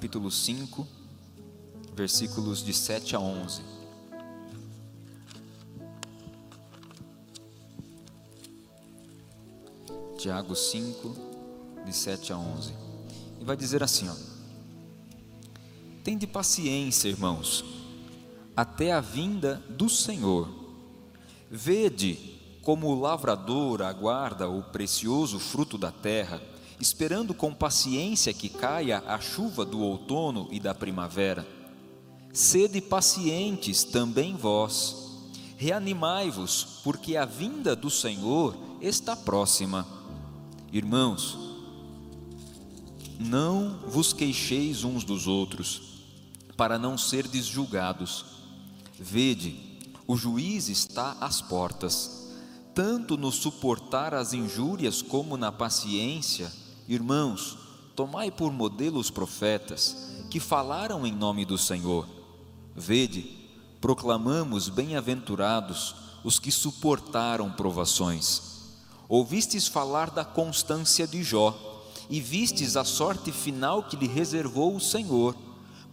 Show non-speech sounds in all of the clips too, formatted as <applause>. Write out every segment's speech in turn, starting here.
Capítulo 5, versículos de 7 a 11. Tiago 5, de 7 a 11. E vai dizer assim, ó: Tende paciência, irmãos, até a vinda do Senhor. Vede como o lavrador aguarda o precioso fruto da terra, esperando com paciência que caia a chuva do outono e da primavera. Sede pacientes também vós, reanimai-vos, porque a vinda do Senhor está próxima. Irmãos, não vos queixeis uns dos outros, para não serdes julgados. Vede, o juiz está às portas. Tanto no suportar as injúrias como na paciência, irmãos, tomai por modelo os profetas que falaram em nome do Senhor. Vede, proclamamos bem-aventurados os que suportaram provações. Ouvistes falar da constância de Jó e vistes a sorte final que lhe reservou o Senhor,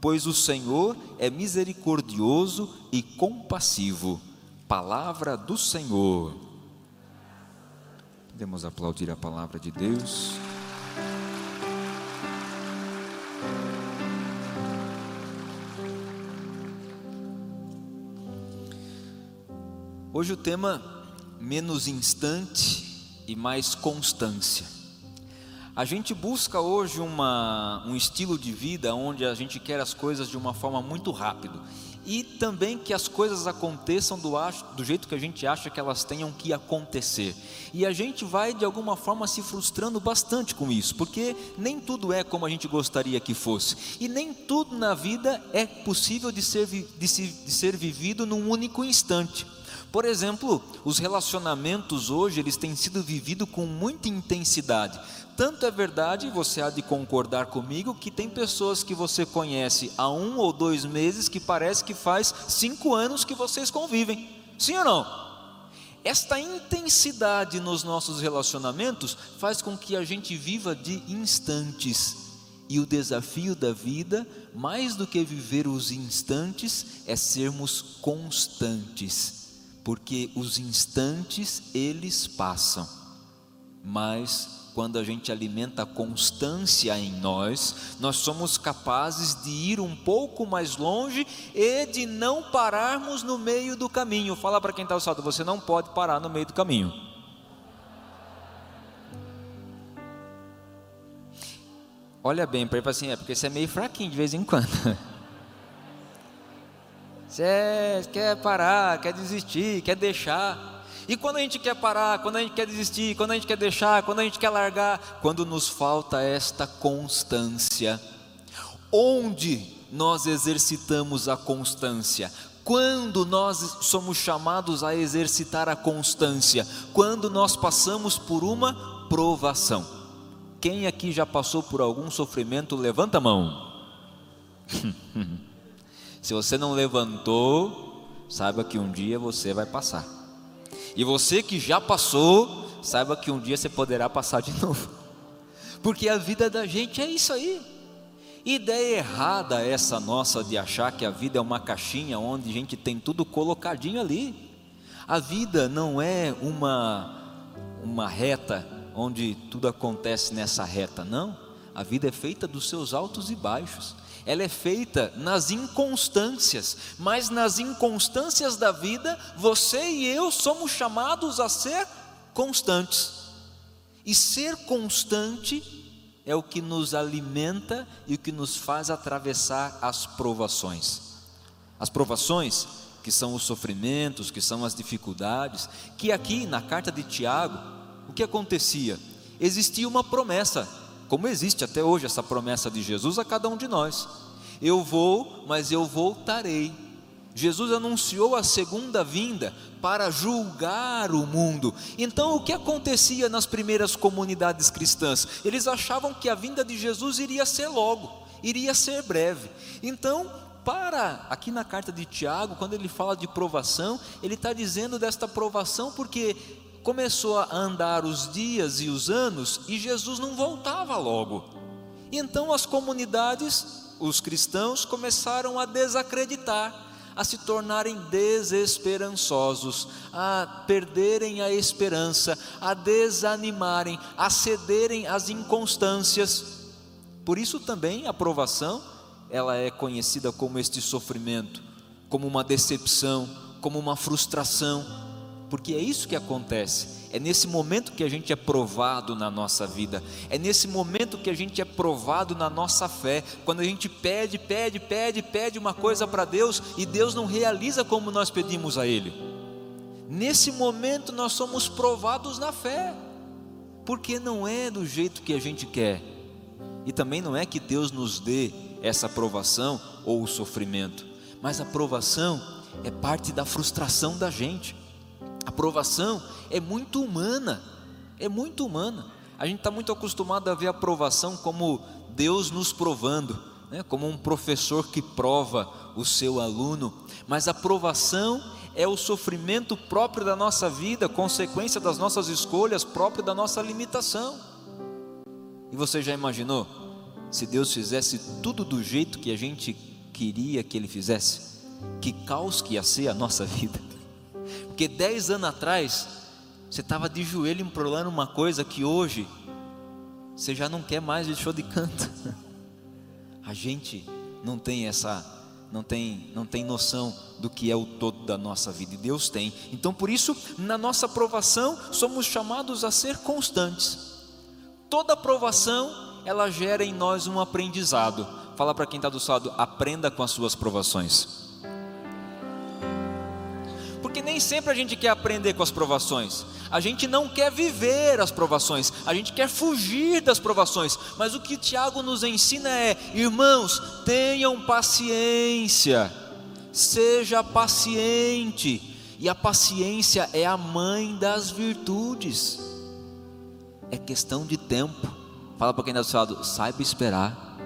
pois o Senhor é misericordioso e compassivo. Palavra do Senhor. Podemos aplaudir a palavra de Deus. Hoje o tema menos instante e mais constância. A gente busca hoje uma, um estilo de vida onde a gente quer as coisas de uma forma muito rápida e também que as coisas aconteçam do, do jeito que a gente acha que elas tenham que acontecer. E a gente vai de alguma forma se frustrando bastante com isso, porque nem tudo é como a gente gostaria que fosse, e nem tudo na vida é possível de ser, de, se, de ser vivido num único instante. Por exemplo, os relacionamentos hoje eles têm sido vividos com muita intensidade. Tanto é verdade, você há de concordar comigo, que tem pessoas que você conhece há um ou dois meses que parece que faz cinco anos que vocês convivem. Sim ou não? Esta intensidade nos nossos relacionamentos faz com que a gente viva de instantes. E o desafio da vida, mais do que viver os instantes, é sermos constantes porque os instantes eles passam, mas quando a gente alimenta a constância em nós, nós somos capazes de ir um pouco mais longe e de não pararmos no meio do caminho. Fala para quem está ao lado, você não pode parar no meio do caminho. Olha bem para assim, é porque você é meio fraquinho de vez em quando. <laughs> Você quer parar, quer desistir, quer deixar. E quando a gente quer parar, quando a gente quer desistir, quando a gente quer deixar, quando a gente quer largar, quando nos falta esta constância, onde nós exercitamos a constância? Quando nós somos chamados a exercitar a constância? Quando nós passamos por uma provação. Quem aqui já passou por algum sofrimento, levanta a mão. <laughs> Se você não levantou, saiba que um dia você vai passar. E você que já passou, saiba que um dia você poderá passar de <laughs> novo. Porque a vida da gente é isso aí. Ideia errada essa nossa de achar que a vida é uma caixinha onde a gente tem tudo colocadinho ali. A vida não é uma uma reta onde tudo acontece nessa reta, não. A vida é feita dos seus altos e baixos. Ela é feita nas inconstâncias, mas nas inconstâncias da vida, você e eu somos chamados a ser constantes. E ser constante é o que nos alimenta e o que nos faz atravessar as provações. As provações, que são os sofrimentos, que são as dificuldades, que aqui na carta de Tiago, o que acontecia? Existia uma promessa como existe até hoje essa promessa de Jesus a cada um de nós. Eu vou, mas eu voltarei. Jesus anunciou a segunda vinda para julgar o mundo. Então, o que acontecia nas primeiras comunidades cristãs? Eles achavam que a vinda de Jesus iria ser logo, iria ser breve. Então, para aqui na carta de Tiago, quando ele fala de provação, ele está dizendo desta provação porque começou a andar os dias e os anos e Jesus não voltava logo. Então as comunidades, os cristãos, começaram a desacreditar, a se tornarem desesperançosos, a perderem a esperança, a desanimarem, a cederem às inconstâncias. Por isso também a provação, ela é conhecida como este sofrimento, como uma decepção, como uma frustração, porque é isso que acontece. É nesse momento que a gente é provado na nossa vida, é nesse momento que a gente é provado na nossa fé, quando a gente pede, pede, pede, pede uma coisa para Deus e Deus não realiza como nós pedimos a Ele. Nesse momento nós somos provados na fé, porque não é do jeito que a gente quer, e também não é que Deus nos dê essa aprovação ou o sofrimento, mas a aprovação é parte da frustração da gente. A provação é muito humana, é muito humana. A gente está muito acostumado a ver a provação como Deus nos provando, né? como um professor que prova o seu aluno, mas a provação é o sofrimento próprio da nossa vida, consequência das nossas escolhas, próprio da nossa limitação. E você já imaginou se Deus fizesse tudo do jeito que a gente queria que Ele fizesse? Que caos que ia ser a nossa <laughs> vida. Porque dez anos atrás, você estava de joelho implorando uma coisa que hoje você já não quer mais de show de canto. <laughs> A gente não tem essa, não tem, não tem noção do que é o todo da nossa vida e Deus tem. Então por isso, na nossa aprovação, somos chamados a ser constantes. Toda aprovação, ela gera em nós um aprendizado. Fala para quem está do lado, aprenda com as suas provações nem sempre a gente quer aprender com as provações. A gente não quer viver as provações, a gente quer fugir das provações. Mas o que Tiago nos ensina é: irmãos, tenham paciência, seja paciente. E a paciência é a mãe das virtudes. É questão de tempo. Fala para quem está do seu lado, saiba esperar.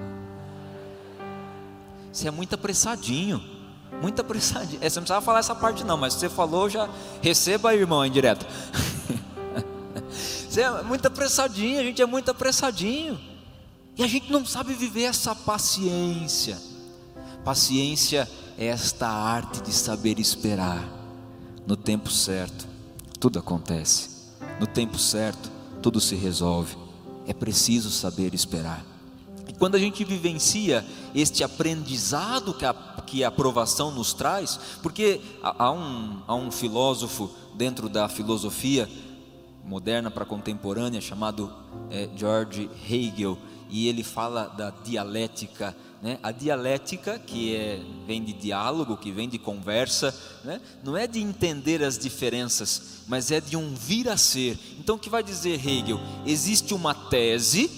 Você é muito apressadinho. Muito apressadinho. É, você não precisava falar essa parte não, mas você falou, já receba aí, irmão, em direto. <laughs> você é muito apressadinho, a gente é muito apressadinho. E a gente não sabe viver essa paciência. Paciência é esta arte de saber esperar. No tempo certo, tudo acontece. No tempo certo, tudo se resolve. É preciso saber esperar. E quando a gente vivencia este aprendizado que a, que a aprovação nos traz, porque há um, há um filósofo dentro da filosofia moderna para contemporânea chamado é, George Hegel, e ele fala da dialética. Né? A dialética, que é, vem de diálogo, que vem de conversa, né? não é de entender as diferenças, mas é de um vir a ser. Então, o que vai dizer Hegel? Existe uma tese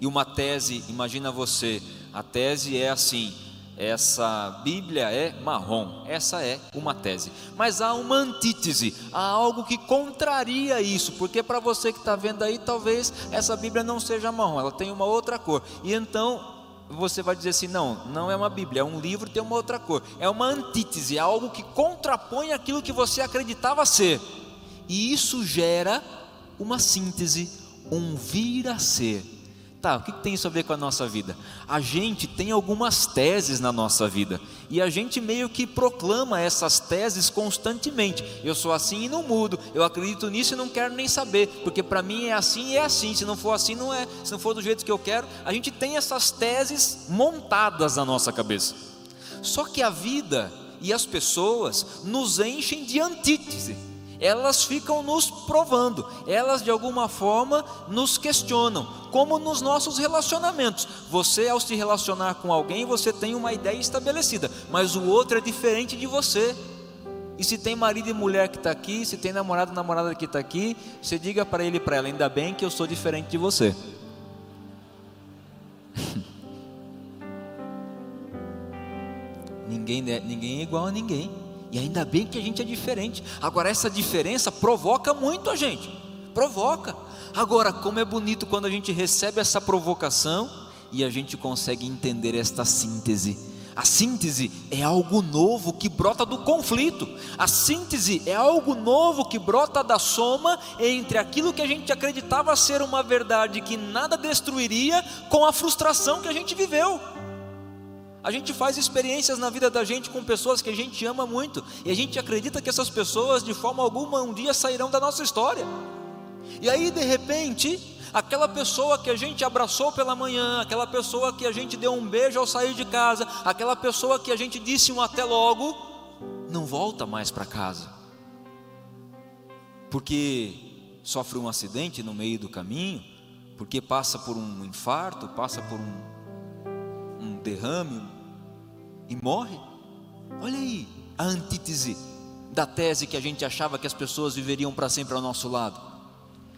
e uma tese, imagina você, a tese é assim: essa Bíblia é marrom, essa é uma tese. Mas há uma antítese, há algo que contraria isso, porque para você que está vendo aí, talvez essa Bíblia não seja marrom, ela tem uma outra cor. E então você vai dizer assim: não, não é uma Bíblia, é um livro tem uma outra cor. É uma antítese, é algo que contrapõe aquilo que você acreditava ser. E isso gera uma síntese, um vir a ser. Tá, o que tem isso a ver com a nossa vida? A gente tem algumas teses na nossa vida e a gente meio que proclama essas teses constantemente. Eu sou assim e não mudo, eu acredito nisso e não quero nem saber, porque para mim é assim e é assim. Se não for assim, não é. Se não for do jeito que eu quero, a gente tem essas teses montadas na nossa cabeça. Só que a vida e as pessoas nos enchem de antítese elas ficam nos provando, elas de alguma forma nos questionam, como nos nossos relacionamentos. Você, ao se relacionar com alguém, você tem uma ideia estabelecida, mas o outro é diferente de você. E se tem marido e mulher que está aqui, se tem namorado e namorada que está aqui, você diga para ele e para ela: ainda bem que eu sou diferente de você. <laughs> ninguém, é, ninguém é igual a ninguém. E ainda bem que a gente é diferente. Agora, essa diferença provoca muito a gente. Provoca. Agora, como é bonito quando a gente recebe essa provocação e a gente consegue entender esta síntese. A síntese é algo novo que brota do conflito. A síntese é algo novo que brota da soma entre aquilo que a gente acreditava ser uma verdade que nada destruiria com a frustração que a gente viveu. A gente faz experiências na vida da gente com pessoas que a gente ama muito, e a gente acredita que essas pessoas, de forma alguma, um dia sairão da nossa história. E aí, de repente, aquela pessoa que a gente abraçou pela manhã, aquela pessoa que a gente deu um beijo ao sair de casa, aquela pessoa que a gente disse um até logo, não volta mais para casa, porque sofre um acidente no meio do caminho, porque passa por um infarto, passa por um um derrame e morre. Olha aí a antítese da tese que a gente achava que as pessoas viveriam para sempre ao nosso lado.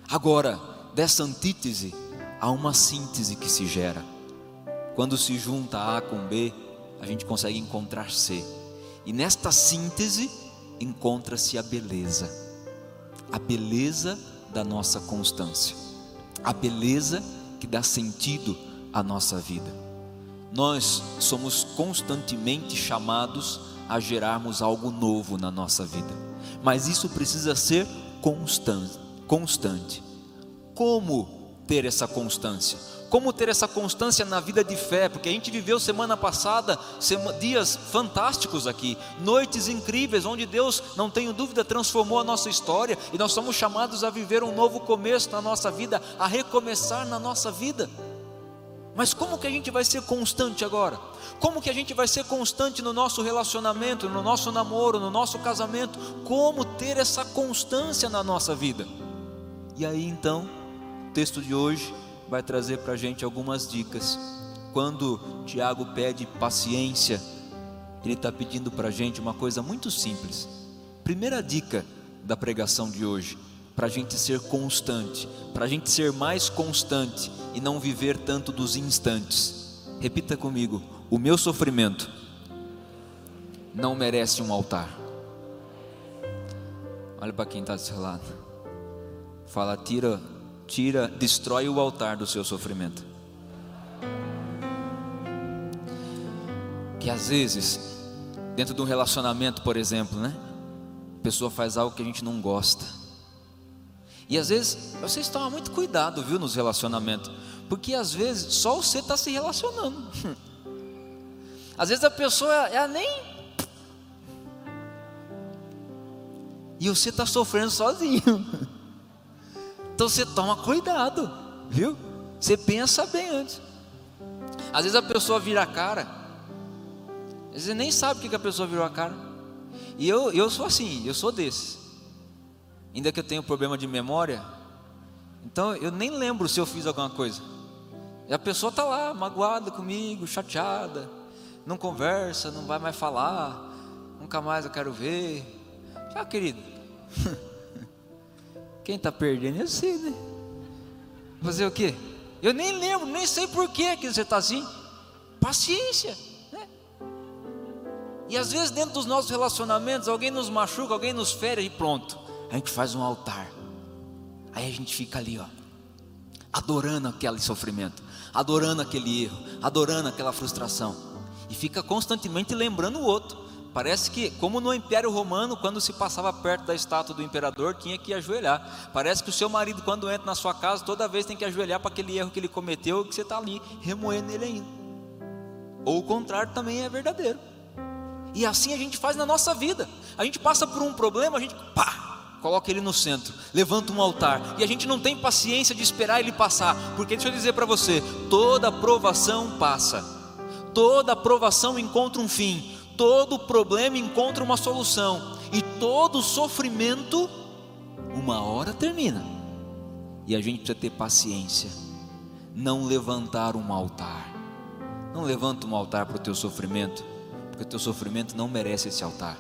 Agora, dessa antítese, há uma síntese que se gera. Quando se junta A com B, a gente consegue encontrar C. E nesta síntese encontra-se a beleza. A beleza da nossa constância. A beleza que dá sentido à nossa vida nós somos constantemente chamados a gerarmos algo novo na nossa vida, mas isso precisa ser constante. constante. Como ter essa constância? Como ter essa constância na vida de fé? Porque a gente viveu semana passada dias fantásticos aqui, noites incríveis, onde Deus, não tenho dúvida, transformou a nossa história e nós somos chamados a viver um novo começo na nossa vida, a recomeçar na nossa vida. Mas como que a gente vai ser constante agora? Como que a gente vai ser constante no nosso relacionamento, no nosso namoro, no nosso casamento? Como ter essa constância na nossa vida? E aí então, o texto de hoje vai trazer para a gente algumas dicas. Quando Tiago pede paciência, ele está pedindo para a gente uma coisa muito simples. Primeira dica da pregação de hoje: para a gente ser constante, para a gente ser mais constante e não viver tanto dos instantes. Repita comigo: o meu sofrimento não merece um altar. Olha para quem está do seu lado. Fala, tira, tira, destrói o altar do seu sofrimento. Que às vezes, dentro de um relacionamento, por exemplo, né? A pessoa faz algo que a gente não gosta e às vezes vocês tomam muito cuidado, viu, nos relacionamentos, porque às vezes só você está se relacionando. <laughs> Às vezes a pessoa é nem e você está sofrendo sozinho. <laughs> Então você toma cuidado, viu? Você pensa bem antes. Às vezes a pessoa vira a cara, às vezes nem sabe o que a pessoa virou a cara. E eu, eu sou assim, eu sou desses ainda que eu tenha problema de memória, então eu nem lembro se eu fiz alguma coisa. E a pessoa está lá, magoada comigo, chateada, não conversa, não vai mais falar, nunca mais eu quero ver. Já, querido, <laughs> quem está perdendo é você, né? Fazer o quê? Eu nem lembro, nem sei por que você está assim. Paciência. Né? E às vezes dentro dos nossos relacionamentos, alguém nos machuca, alguém nos fere e pronto a gente faz um altar. Aí a gente fica ali, ó, adorando aquele sofrimento, adorando aquele erro, adorando aquela frustração. E fica constantemente lembrando o outro. Parece que, como no Império Romano, quando se passava perto da estátua do imperador, tinha que ajoelhar. Parece que o seu marido, quando entra na sua casa, toda vez tem que ajoelhar para aquele erro que ele cometeu, que você está ali remoendo ele ainda. Ou o contrário também é verdadeiro. E assim a gente faz na nossa vida. A gente passa por um problema, a gente pá, coloca ele no centro, levanta um altar, e a gente não tem paciência de esperar ele passar, porque deixa eu dizer para você, toda provação passa. Toda provação encontra um fim todo problema encontra uma solução, e todo sofrimento, uma hora termina. E a gente precisa ter paciência, não levantar um altar. Não levanta um altar para o teu sofrimento, porque o teu sofrimento não merece esse altar.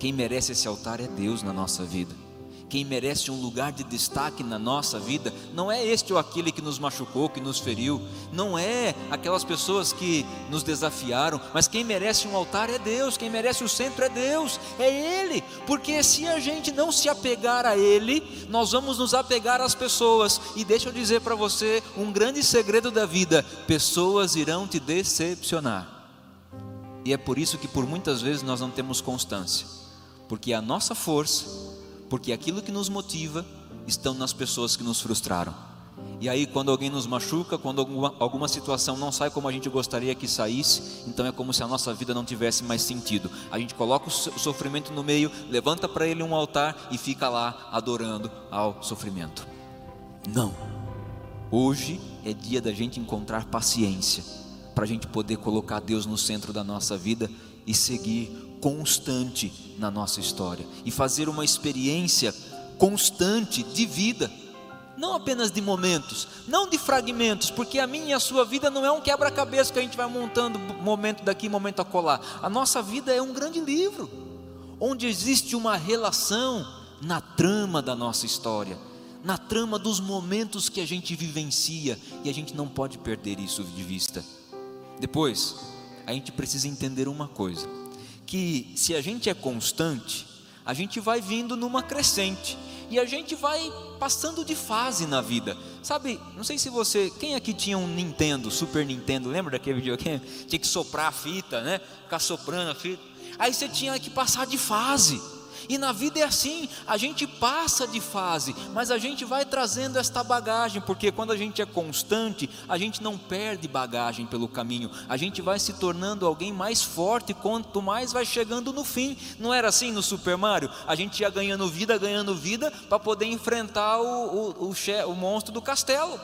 Quem merece esse altar é Deus na nossa vida. Quem merece um lugar de destaque na nossa vida, não é este ou aquele que nos machucou, que nos feriu, não é aquelas pessoas que nos desafiaram, mas quem merece um altar é Deus, quem merece o centro é Deus, é Ele, porque se a gente não se apegar a Ele, nós vamos nos apegar às pessoas, e deixa eu dizer para você um grande segredo da vida: pessoas irão te decepcionar. E é por isso que por muitas vezes nós não temos constância, porque a nossa força porque aquilo que nos motiva estão nas pessoas que nos frustraram. E aí, quando alguém nos machuca, quando alguma, alguma situação não sai como a gente gostaria que saísse, então é como se a nossa vida não tivesse mais sentido. A gente coloca o sofrimento no meio, levanta para ele um altar e fica lá adorando ao sofrimento. Não. Hoje é dia da gente encontrar paciência, para a gente poder colocar Deus no centro da nossa vida e seguir constante na nossa história e fazer uma experiência constante de vida, não apenas de momentos, não de fragmentos, porque a minha e a sua vida não é um quebra-cabeça que a gente vai montando momento daqui, momento acolá. A nossa vida é um grande livro, onde existe uma relação na trama da nossa história, na trama dos momentos que a gente vivencia, e a gente não pode perder isso de vista. Depois, a gente precisa entender uma coisa que se a gente é constante, a gente vai vindo numa crescente e a gente vai passando de fase na vida. Sabe, não sei se você, quem aqui tinha um Nintendo, Super Nintendo, lembra daquele videogame? Tinha que soprar a fita, né? Ficar soprando a fita. Aí você tinha que passar de fase. E na vida é assim, a gente passa de fase, mas a gente vai trazendo esta bagagem, porque quando a gente é constante, a gente não perde bagagem pelo caminho, a gente vai se tornando alguém mais forte quanto mais vai chegando no fim. Não era assim no Super Mario? A gente ia ganhando vida, ganhando vida, para poder enfrentar o, o, o, o monstro do castelo.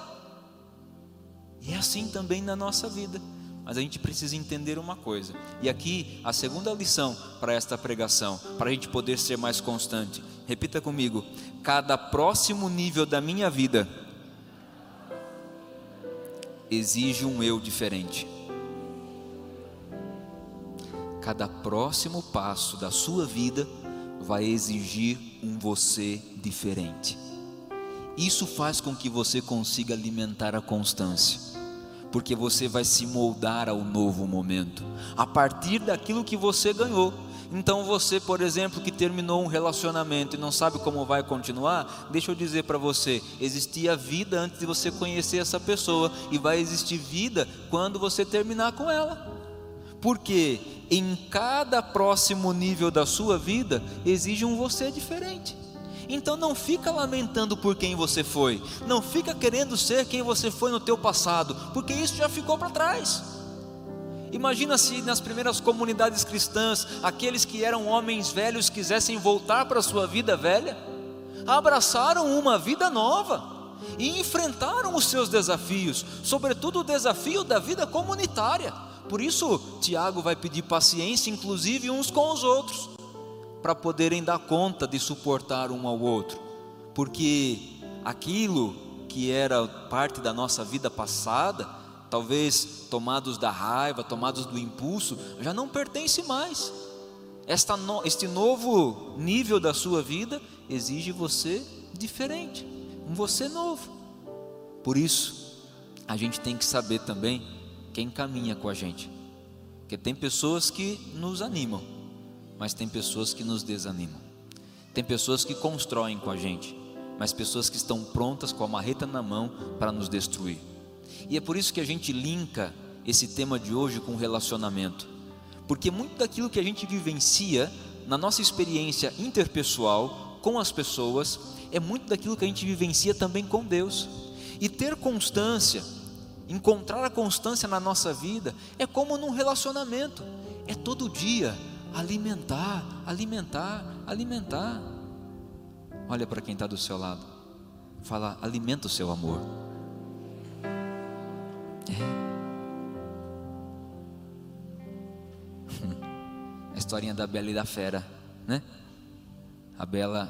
E é assim também na nossa vida. Mas a gente precisa entender uma coisa. E aqui a segunda lição para esta pregação, para a gente poder ser mais constante. Repita comigo: cada próximo nível da minha vida exige um eu diferente. Cada próximo passo da sua vida vai exigir um você diferente. Isso faz com que você consiga alimentar a constância porque você vai se moldar ao novo momento, a partir daquilo que você ganhou. Então você, por exemplo, que terminou um relacionamento e não sabe como vai continuar, deixa eu dizer para você, existia vida antes de você conhecer essa pessoa e vai existir vida quando você terminar com ela. Porque em cada próximo nível da sua vida exige um você diferente. Então não fica lamentando por quem você foi, não fica querendo ser quem você foi no teu passado, porque isso já ficou para trás. Imagina se nas primeiras comunidades cristãs, aqueles que eram homens velhos quisessem voltar para a sua vida velha, abraçaram uma vida nova e enfrentaram os seus desafios, sobretudo o desafio da vida comunitária. Por isso, Tiago vai pedir paciência, inclusive uns com os outros para poderem dar conta de suportar um ao outro, porque aquilo que era parte da nossa vida passada, talvez tomados da raiva, tomados do impulso, já não pertence mais. Esta no, este novo nível da sua vida exige você diferente, um você novo. Por isso, a gente tem que saber também quem caminha com a gente, porque tem pessoas que nos animam mas tem pessoas que nos desanimam. Tem pessoas que constroem com a gente, mas pessoas que estão prontas com a marreta na mão para nos destruir. E é por isso que a gente linka esse tema de hoje com relacionamento. Porque muito daquilo que a gente vivencia na nossa experiência interpessoal com as pessoas é muito daquilo que a gente vivencia também com Deus. E ter constância, encontrar a constância na nossa vida é como num relacionamento, é todo dia alimentar, alimentar, alimentar. Olha para quem está do seu lado, fala, alimenta o seu amor. É. <laughs> A historinha da Bela e da Fera, né? A Bela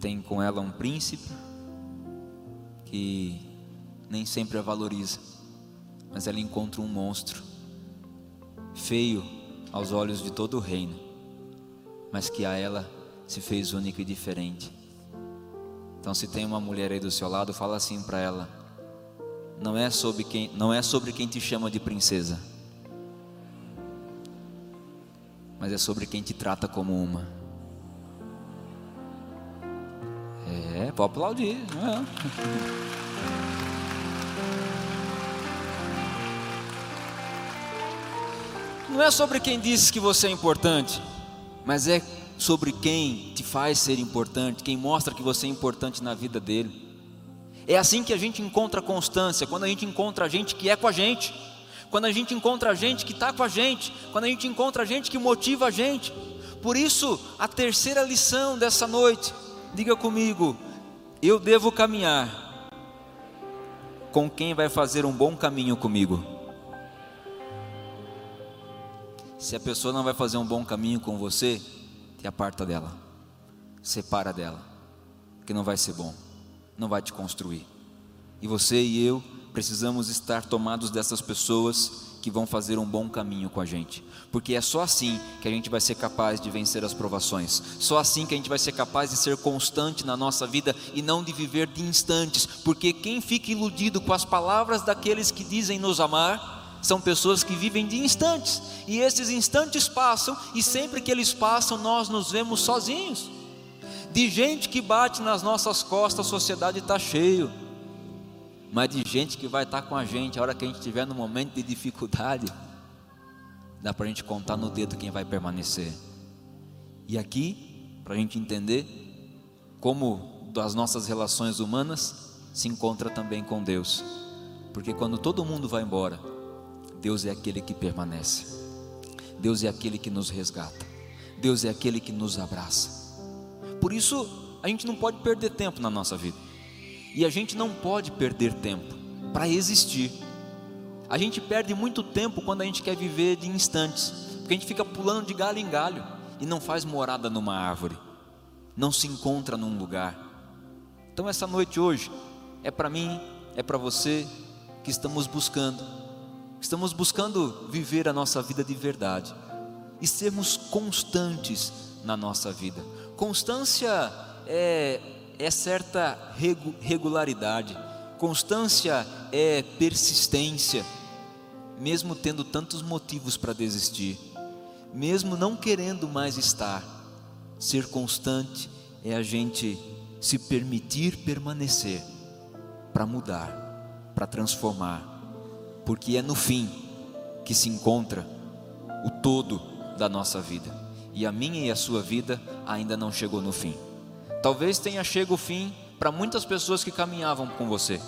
tem com ela um príncipe que nem sempre a valoriza, mas ela encontra um monstro feio aos olhos de todo o reino, mas que a ela se fez único e diferente. Então, se tem uma mulher aí do seu lado, fala assim para ela: não é sobre quem, não é sobre quem te chama de princesa mas é sobre quem te trata como uma. É, pode aplaudir, não é? Não é sobre quem diz que você é importante, mas é sobre quem te faz ser importante, quem mostra que você é importante na vida dele. É assim que a gente encontra constância, quando a gente encontra a gente que é com a gente quando a gente encontra gente que está com a gente, quando a gente encontra gente que motiva a gente. Por isso, a terceira lição dessa noite, diga comigo: eu devo caminhar com quem vai fazer um bom caminho comigo. Se a pessoa não vai fazer um bom caminho com você, te aparta dela, separa dela, que não vai ser bom, não vai te construir. E você e eu precisamos estar tomados dessas pessoas que vão fazer um bom caminho com a gente, porque é só assim que a gente vai ser capaz de vencer as provações, só assim que a gente vai ser capaz de ser constante na nossa vida e não de viver de instantes, porque quem fica iludido com as palavras daqueles que dizem nos amar, são pessoas que vivem de instantes, e esses instantes passam, e sempre que eles passam, nós nos vemos sozinhos. De gente que bate nas nossas costas, a sociedade está cheio mas de gente que vai estar com a gente a hora que a gente estiver no momento de dificuldade, dá para a gente contar no dedo quem vai permanecer. E aqui, para a gente entender como das nossas relações humanas se encontra também com Deus, porque quando todo mundo vai embora, Deus é aquele que permanece, Deus é aquele que nos resgata, Deus é aquele que nos abraça. Por isso, a gente não pode perder tempo na nossa vida. E a gente não pode perder tempo para existir. A gente perde muito tempo quando a gente quer viver de instantes, porque a gente fica pulando de galho em galho e não faz morada numa árvore, não se encontra num lugar. Então, essa noite hoje é para mim, é para você que estamos buscando, estamos buscando viver a nossa vida de verdade e sermos constantes na nossa vida. Constância é é certa regularidade, constância é persistência, mesmo tendo tantos motivos para desistir, mesmo não querendo mais estar. Ser constante é a gente se permitir permanecer para mudar, para transformar, porque é no fim que se encontra o todo da nossa vida. E a minha e a sua vida ainda não chegou no fim. Talvez tenha chegado o fim para muitas pessoas que caminhavam com você.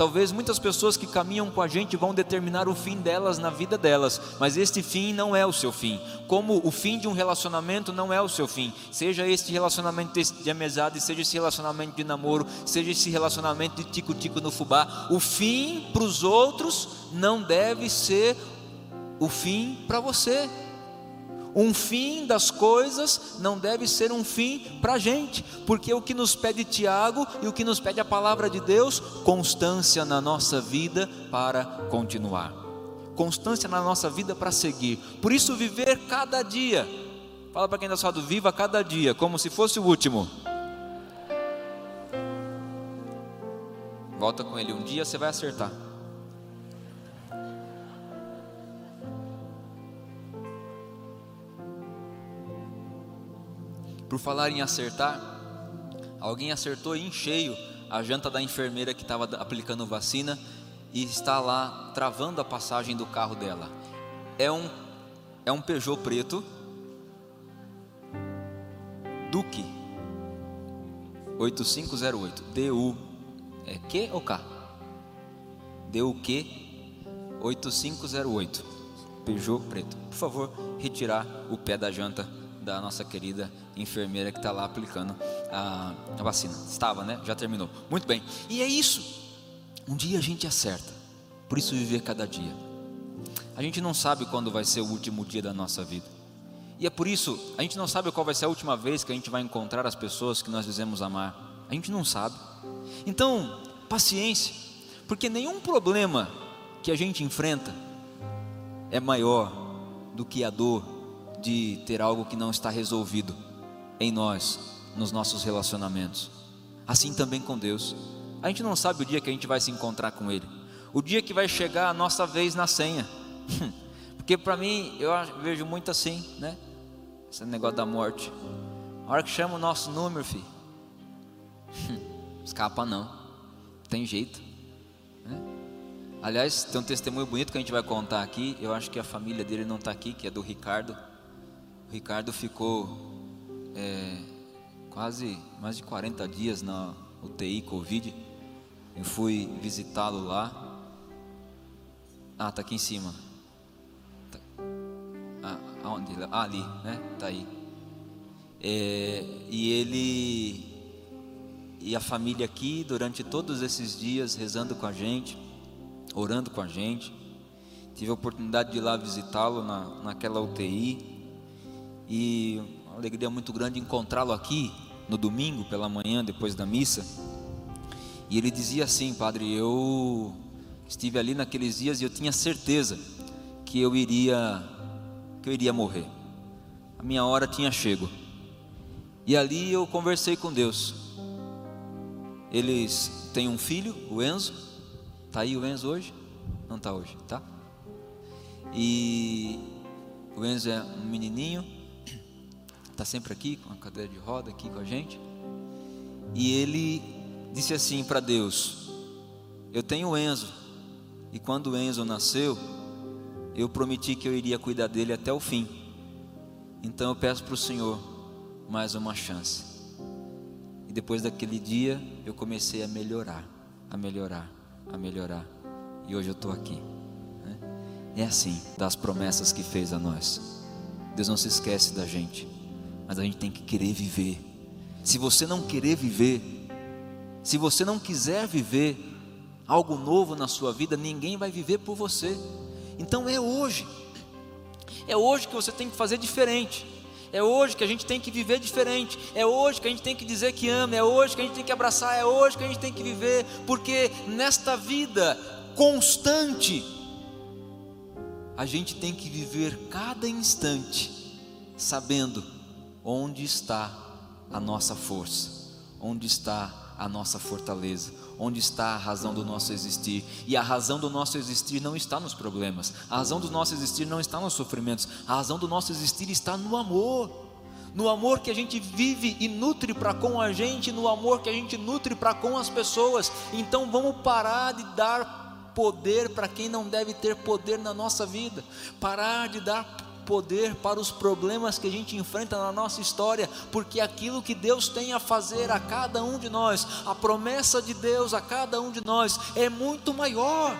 Talvez muitas pessoas que caminham com a gente vão determinar o fim delas na vida delas, mas este fim não é o seu fim. Como o fim de um relacionamento não é o seu fim, seja este relacionamento de amizade, seja esse relacionamento de namoro, seja esse relacionamento de tico-tico no fubá, o fim para os outros não deve ser o fim para você. Um fim das coisas não deve ser um fim para a gente, porque o que nos pede Tiago e o que nos pede a palavra de Deus, constância na nossa vida para continuar, constância na nossa vida para seguir. Por isso, viver cada dia, fala para quem está falando, viva cada dia, como se fosse o último. Volta com ele, um dia você vai acertar. Por falar em acertar, alguém acertou em cheio a janta da enfermeira que estava aplicando vacina e está lá travando a passagem do carro dela. É um é um Peugeot preto Duque 8508. DU é Q ou K? DUQ 8508. Peugeot preto. Por favor, retirar o pé da janta da nossa querida enfermeira que está lá aplicando a, a, vacina. Estava, né? Já terminou. Muito bem. E é isso. Um dia a gente acerta. Por isso viver cada dia. A gente não sabe quando vai ser o último dia da nossa vida. E é por isso, a gente não sabe qual vai ser a última vez que a gente vai encontrar as pessoas que nós dizemos amar. A gente não sabe. Então, paciência, porque nenhum problema que a gente enfrenta é maior do que a dor de ter algo que não está resolvido em nós, nos nossos relacionamentos. Assim também com Deus. A gente não sabe o dia que a gente vai se encontrar com Ele, o dia que vai chegar a nossa vez na senha. <laughs> Porque para mim, eu vejo muito assim, né? Esse negócio da morte. A hora que chama o nosso número, filho, <laughs> escapa não. Tem jeito. Né? Aliás, tem um testemunho bonito que a gente vai contar aqui. Eu acho que a família dele não está aqui, que é do Ricardo. O Ricardo ficou é, quase mais de 40 dias na UTI Covid. Eu fui visitá-lo lá. Ah, tá aqui em cima. Aonde? Ah, ali, né? Tá aí. É, e ele e a família aqui durante todos esses dias rezando com a gente, orando com a gente. Tive a oportunidade de ir lá visitá-lo na, naquela UTI e uma alegria muito grande encontrá-lo aqui no domingo pela manhã depois da missa. E ele dizia assim, padre, eu estive ali naqueles dias e eu tinha certeza que eu iria que eu iria morrer. A minha hora tinha chego. E ali eu conversei com Deus. Eles têm um filho, o Enzo. Tá aí o Enzo hoje? Não tá hoje, tá? E o Enzo é um menininho, tá sempre aqui com a cadeira de roda aqui com a gente. E ele disse assim para Deus: Eu tenho Enzo. E quando o Enzo nasceu, eu prometi que eu iria cuidar dele até o fim. Então eu peço para o Senhor mais uma chance. E depois daquele dia eu comecei a melhorar, a melhorar, a melhorar. E hoje eu estou aqui. Né? É assim, das promessas que fez a nós. Deus não se esquece da gente, mas a gente tem que querer viver. Se você não querer viver, se você não quiser viver algo novo na sua vida, ninguém vai viver por você. Então é hoje. É hoje que você tem que fazer diferente. É hoje que a gente tem que viver diferente. É hoje que a gente tem que dizer que ama. É hoje que a gente tem que abraçar. É hoje que a gente tem que viver. Porque nesta vida constante, a gente tem que viver cada instante, sabendo onde está a nossa força, onde está a nossa fortaleza, onde está a razão do nosso existir. E a razão do nosso existir não está nos problemas, a razão do nosso existir não está nos sofrimentos, a razão do nosso existir está no amor. No amor que a gente vive e nutre para com a gente, no amor que a gente nutre para com as pessoas. Então vamos parar de dar poder para quem não deve ter poder na nossa vida, parar de dar poder para os problemas que a gente enfrenta na nossa história, porque aquilo que Deus tem a fazer a cada um de nós, a promessa de Deus a cada um de nós é muito maior.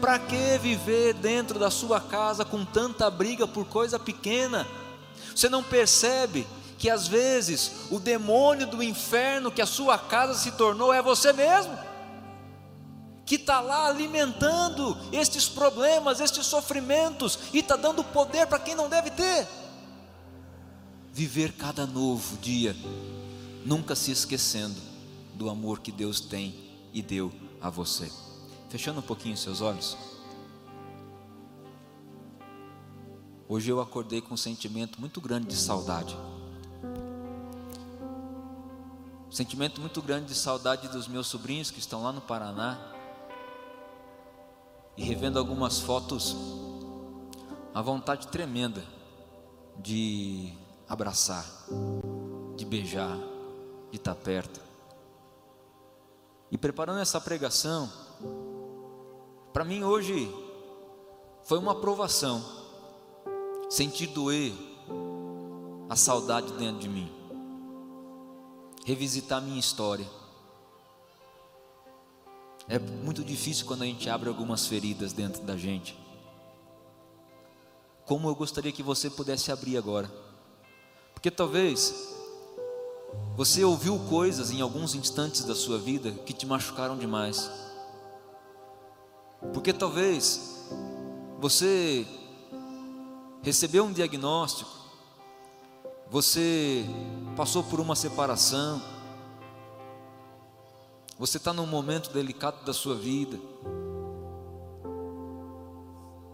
Para que viver dentro da sua casa com tanta briga por coisa pequena? Você não percebe que às vezes o demônio do inferno que a sua casa se tornou é você mesmo? Que está lá alimentando estes problemas, estes sofrimentos, e está dando poder para quem não deve ter. Viver cada novo dia, nunca se esquecendo do amor que Deus tem e deu a você. Fechando um pouquinho seus olhos. Hoje eu acordei com um sentimento muito grande de saudade. Sentimento muito grande de saudade dos meus sobrinhos que estão lá no Paraná e revendo algumas fotos, a vontade tremenda de abraçar, de beijar, de estar perto. E preparando essa pregação, para mim hoje foi uma aprovação sentir doer a saudade dentro de mim, revisitar minha história. É muito difícil quando a gente abre algumas feridas dentro da gente. Como eu gostaria que você pudesse abrir agora, porque talvez você ouviu coisas em alguns instantes da sua vida que te machucaram demais. Porque talvez você recebeu um diagnóstico, você passou por uma separação, você está num momento delicado da sua vida,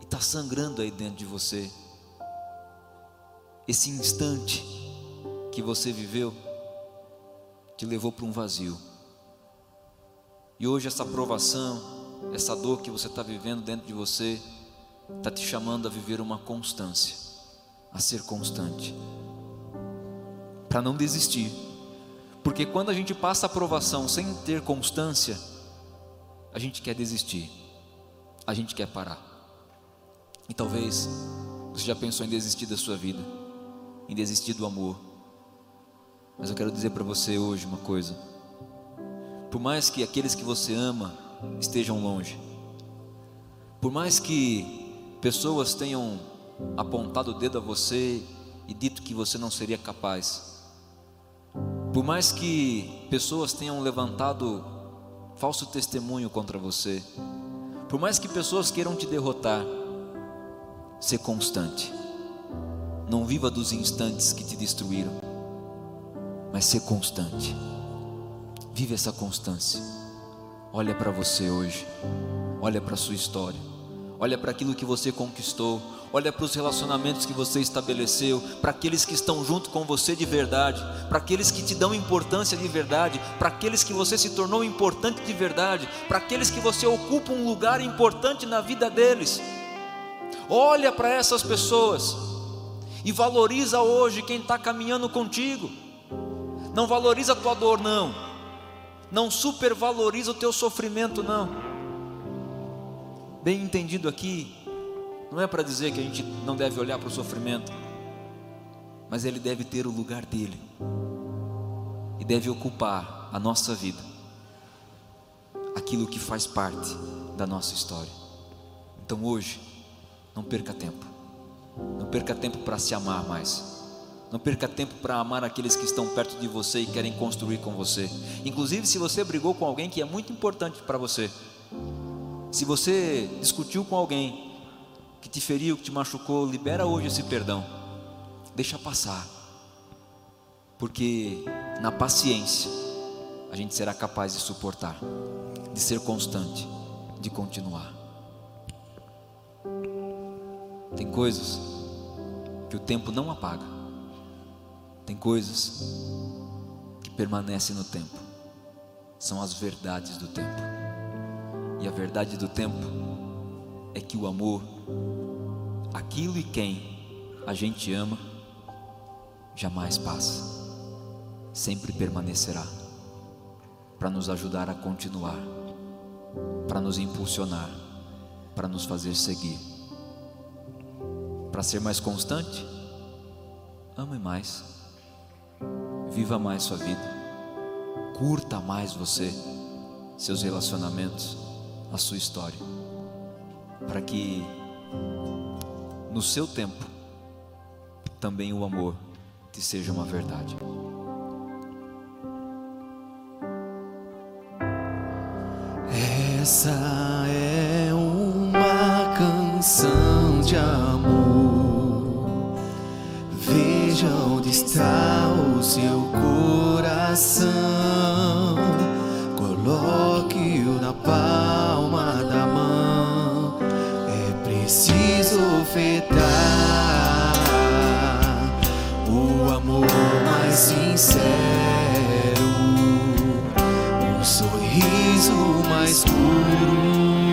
e está sangrando aí dentro de você, esse instante que você viveu, te levou para um vazio, e hoje essa provação, essa dor que você está vivendo dentro de você está te chamando a viver uma constância, a ser constante, para não desistir, porque quando a gente passa a aprovação sem ter constância, a gente quer desistir, a gente quer parar, e talvez você já pensou em desistir da sua vida, em desistir do amor, mas eu quero dizer para você hoje uma coisa: por mais que aqueles que você ama estejam longe. Por mais que pessoas tenham apontado o dedo a você e dito que você não seria capaz, por mais que pessoas tenham levantado falso testemunho contra você, por mais que pessoas queiram te derrotar, ser constante. Não viva dos instantes que te destruíram, mas ser constante. Vive essa constância. Olha para você hoje, olha para a sua história, olha para aquilo que você conquistou, olha para os relacionamentos que você estabeleceu, para aqueles que estão junto com você de verdade, para aqueles que te dão importância de verdade, para aqueles que você se tornou importante de verdade, para aqueles que você ocupa um lugar importante na vida deles. Olha para essas pessoas e valoriza hoje quem está caminhando contigo. Não valoriza a tua dor, não não supervaloriza o teu sofrimento, não. Bem entendido aqui, não é para dizer que a gente não deve olhar para o sofrimento, mas ele deve ter o lugar dele e deve ocupar a nossa vida, aquilo que faz parte da nossa história. Então hoje, não perca tempo, não perca tempo para se amar mais. Não perca tempo para amar aqueles que estão perto de você e querem construir com você. Inclusive, se você brigou com alguém que é muito importante para você, se você discutiu com alguém que te feriu, que te machucou, libera hoje esse perdão. Deixa passar. Porque na paciência a gente será capaz de suportar, de ser constante, de continuar. Tem coisas que o tempo não apaga. Tem coisas que permanecem no tempo, são as verdades do tempo. E a verdade do tempo é que o amor, aquilo e quem a gente ama, jamais passa, sempre permanecerá, para nos ajudar a continuar, para nos impulsionar, para nos fazer seguir. Para ser mais constante, ame mais Viva mais sua vida. Curta mais você, seus relacionamentos, a sua história. Para que no seu tempo também o amor te seja uma verdade. Essa é uma canção de amor. Veja onde está seu coração. Ofertar o amor mais sincero, o sorriso mais puro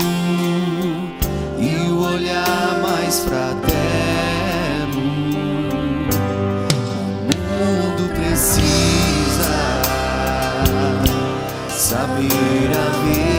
e o olhar mais fraterno. saber a verdade. Passado não volta,